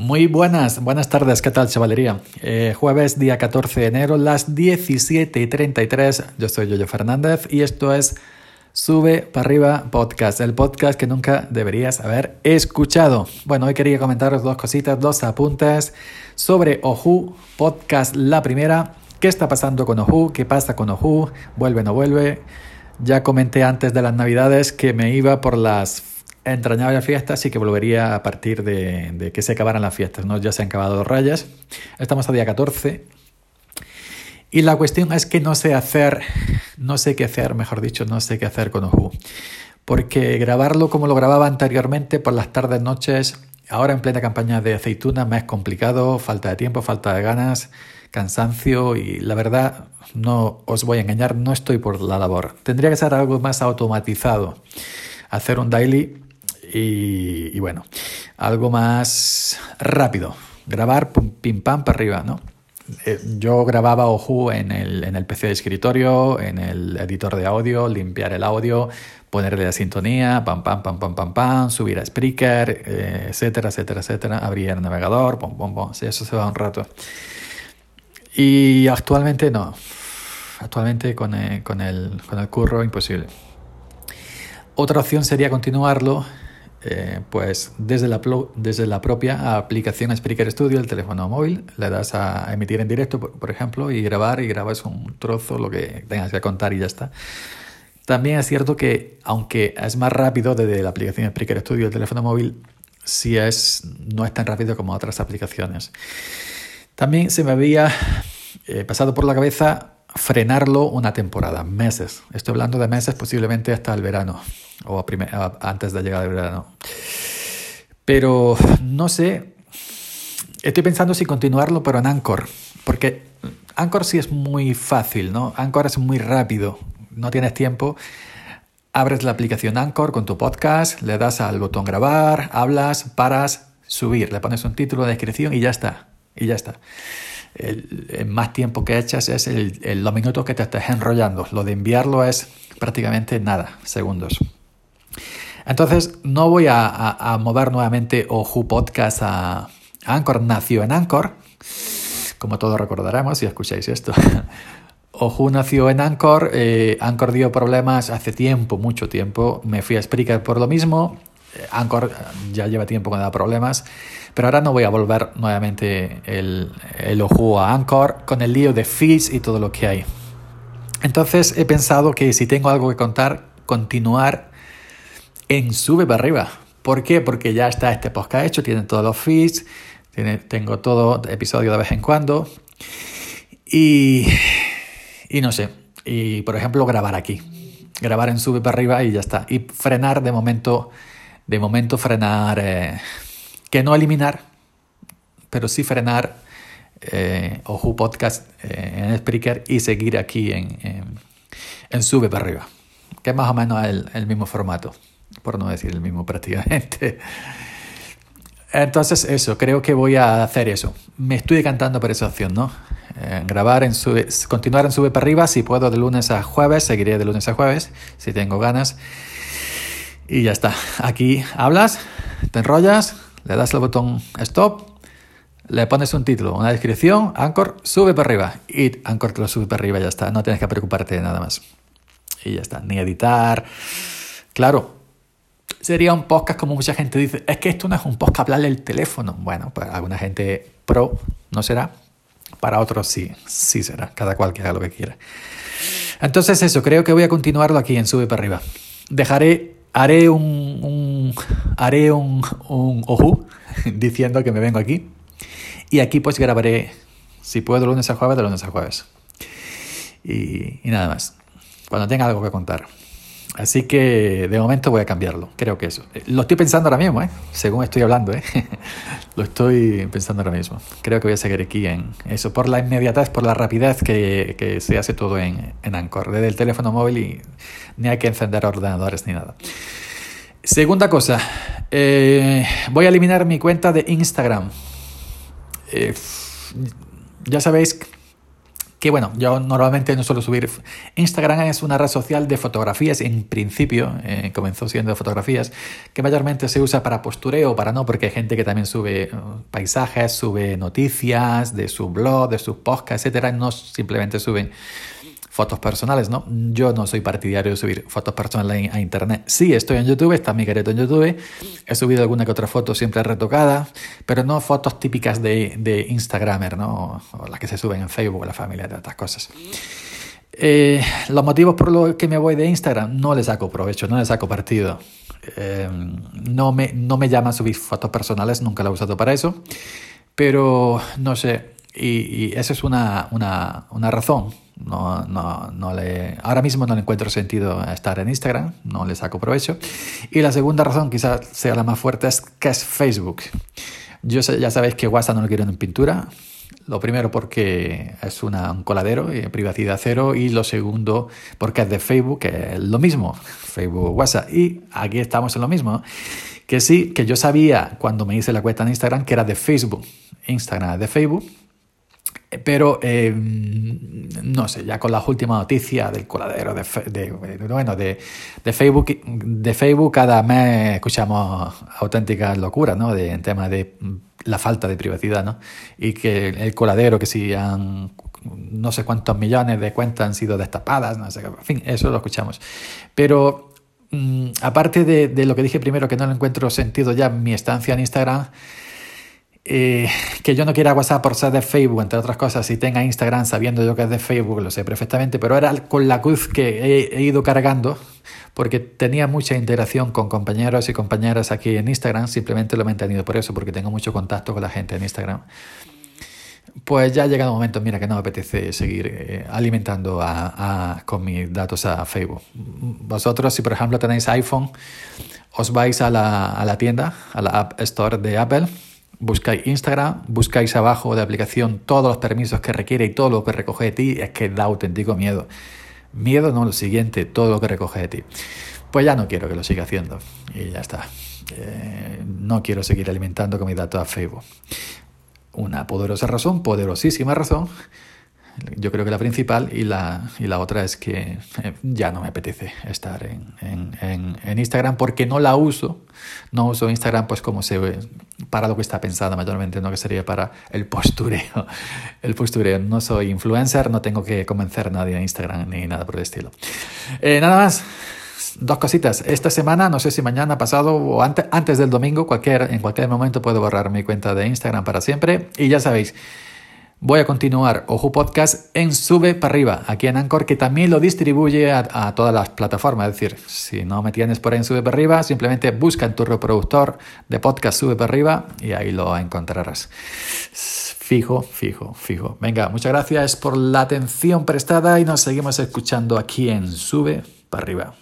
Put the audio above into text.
Muy buenas, buenas tardes, ¿qué tal chavalería? Eh, jueves día 14 de enero, las 17 y 33, yo soy Yoyo Fernández y esto es Sube para arriba podcast, el podcast que nunca deberías haber escuchado. Bueno, hoy quería comentaros dos cositas, dos apuntes sobre Oju, podcast la primera. ¿Qué está pasando con Oju? ¿Qué pasa con Oju? ¿Vuelve o no vuelve? Ya comenté antes de las navidades que me iba por las entrañable fiesta, sí que volvería a partir de, que se acabaran las fiestas, ¿no? Ya se han acabado dos rayas. Estamos a día 14. Y la cuestión es que no sé hacer, no sé qué hacer, mejor dicho, no sé qué hacer con Oju. Porque grabarlo como lo grababa anteriormente por las tardes, noches, ahora en plena campaña de aceituna me es complicado, falta de tiempo, falta de ganas, cansancio y la verdad, no os voy a engañar, no estoy por la labor. Tendría que ser algo más automatizado. Hacer un daily y, bueno, algo más rápido. Grabar pim pam para arriba, ¿no? Eh, yo grababa Oju en el, en el PC de escritorio, en el editor de audio, limpiar el audio, ponerle la sintonía, pam, pam, pam, pam, pam, pam, subir a Spreaker, eh, etcétera, etcétera, etcétera, abrir el navegador, pom, pom, pom, sí, eso se va un rato. Y actualmente no, actualmente con el, con el, con el curro imposible. Otra opción sería continuarlo eh, pues desde la, desde la propia aplicación Spreaker Studio, el teléfono móvil, le das a emitir en directo, por, ejemplo, y grabar y grabas un trozo, lo que tengas que contar y ya está. También es cierto que, aunque es más rápido desde la aplicación Spreaker Studio, el teléfono móvil, sí es, no es tan rápido como otras aplicaciones. También se me había eh, pasado por la cabeza frenarlo una temporada, meses. Estoy hablando de meses, posiblemente hasta el verano o antes de llegar al verano. Pero no sé, estoy pensando si continuarlo, pero en Anchor, porque Anchor sí es muy fácil, ¿no? Anchor es muy rápido, no tienes tiempo. Abres la aplicación Anchor con tu podcast, le das al botón grabar, hablas, paras, subir, le pones un título, de descripción y ya está. Y ya está el, más tiempo que echas es el, los minutos que te estés enrollando. Lo de enviarlo es prácticamente nada, segundos. Entonces, no voy a, a, mover nuevamente Oju Podcast a Anchor. Nació en Anchor, como todos recordaremos si escucháis esto. Oju nació en Anchor. Eh, Anchor dio problemas hace tiempo, mucho tiempo. Me fui a Spreaker por lo mismo. Anchor ya lleva tiempo que da problemas, pero ahora no voy a volver nuevamente el, el ojo a Anchor con el lío de feeds y todo lo que hay. Entonces he pensado que si tengo algo que contar, continuar en Sube para arriba. ¿Por qué? Porque ya está este podcast hecho, tienen todos los feeds, tiene, tengo todo episodio de vez en cuando. Y, y no sé, y por ejemplo grabar aquí, grabar en Sube para arriba y ya está. Y frenar de momento de momento frenar, eh, que no eliminar, pero sí frenar eh, Oju Podcast eh, en Spreaker y seguir aquí en, en, Sube para arriba, que es más o menos el, el mismo formato, por no decir el mismo prácticamente. Entonces, eso, creo que voy a hacer eso. Me estoy decantando por esa opción, ¿no? grabar en sube, continuar en sube para arriba, si puedo de lunes a jueves, seguiré de lunes a jueves, si tengo ganas. Y ya está. Aquí hablas, te enrollas, le das el botón stop, le pones un título, una descripción, Anchor, sube para arriba. Y Anchor te lo sube para arriba ya está. No tienes que preocuparte de nada más. Y ya está. Ni editar. Claro, sería un podcast como mucha gente dice. Es que esto no es un podcast hablarle el teléfono. Bueno, para alguna gente pro no será. Para otros sí, sí será. Cada cual que haga lo que quiera. Entonces eso, creo que voy a continuarlo aquí en Sube para arriba. Dejaré haré un, haré un, un oju diciendo que me vengo aquí. Y aquí pues grabaré, si puedo, lunes a jueves, de lunes a jueves. Y, y nada más. Cuando tenga algo que contar. Así que de momento voy a cambiarlo, creo que eso. Lo estoy pensando ahora mismo, ¿eh? según estoy hablando, ¿eh? lo estoy pensando ahora mismo. Creo que voy a seguir aquí en eso, por la inmediatez, por la rapidez que, que se hace todo en, en Anchor, desde el teléfono móvil y ni hay que encender ordenadores ni nada. Segunda cosa, eh, voy a eliminar mi cuenta de Instagram. Eh, ya sabéis que bueno, yo normalmente no suelo subir. Instagram es una red social de fotografías, en principio, eh, comenzó siendo de fotografías, que mayormente se usa para postureo, para no, porque hay gente que también sube uh, paisajes, sube noticias de su blog, de sus podcasts, etcétera, no simplemente suben fotos personales, ¿no? Yo no soy partidario de subir fotos personales a internet. Sí, estoy en YouTube, está mi careto en YouTube. He subido alguna que otra foto siempre retocada, pero no fotos típicas de, de Instagramer, ¿no? O las que se suben en Facebook, la familia, de otras cosas. Eh, los motivos por los que me voy de Instagram, no le saco provecho, no le saco partido. Eh, no, me, no me llama a subir fotos personales, nunca la he usado para eso. Pero no sé, y, y esa es una, una, una razón no, no, no le, ahora mismo no le encuentro sentido estar en Instagram, no le saco provecho. Y la segunda razón, quizás sea la más fuerte, es que es Facebook. Yo sé, ya sabéis que WhatsApp no lo quiero en pintura. Lo primero porque es un coladero, y privacidad cero. Y lo segundo porque es de Facebook, que es lo mismo, Facebook, WhatsApp. Y aquí estamos en lo mismo. Que sí, que yo sabía cuando me hice la cuenta en Instagram que era de Facebook. Instagram es de Facebook pero eh, no sé, ya con las últimas noticias del coladero de, de, bueno, de, de, Facebook, de Facebook cada mes escuchamos auténticas locuras, ¿no? De, en tema de la falta de privacidad, ¿no? Y que el coladero, que si han no sé cuántos millones de cuentas han sido destapadas, no sé, en fin, eso lo escuchamos. Pero mm, aparte de, de, lo que dije primero, que no le encuentro sentido ya mi estancia en Instagram, eh, que yo no quiera WhatsApp por ser de Facebook, entre otras cosas, si tenga Instagram sabiendo yo que es de Facebook, lo sé perfectamente, pero era con la cruz que he, ido cargando, porque tenía mucha interacción con compañeros y compañeras aquí en Instagram, simplemente lo he mantenido por eso, porque tengo mucho contacto con la gente en Instagram. Pues ya ha llegado un momento, mira, que no me apetece seguir eh, alimentando a, con mis datos a Facebook. Vosotros, si por ejemplo tenéis iPhone, os vais a la, a la tienda, a la App Store de Apple, buscáis Instagram, buscáis abajo de aplicación todos los permisos que requiere y todo lo que recoge de ti, es que da auténtico miedo. Miedo no lo siguiente, todo lo que recoge de ti. Pues ya no quiero que lo siga haciendo y ya está. Eh, no quiero seguir alimentando con mis datos a Facebook. Una poderosa razón, poderosísima razón, yo creo que la principal y la, y la otra es que eh, ya no me apetece estar en, en, en, Instagram porque no la uso. No uso Instagram pues como se ve, para lo que está pensada mayormente, no que sería para el postureo. El postureo. No soy influencer, no tengo que convencer a nadie en Instagram ni nada por el estilo. Eh, nada más. Dos cositas. Esta semana, no sé si mañana, pasado o antes, antes del domingo, cualquier, en cualquier momento puedo borrar mi cuenta de Instagram para siempre. Y ya sabéis, Voy a continuar Ojo Podcast en Sube para arriba, aquí en Anchor, que también lo distribuye a, todas las plataformas. Es decir, si no me tienes por ahí en Sube para arriba, simplemente busca en tu reproductor de podcast Sube para arriba y ahí lo encontrarás. Fijo, fijo, fijo. Venga, muchas gracias por la atención prestada y nos seguimos escuchando aquí en Sube para arriba.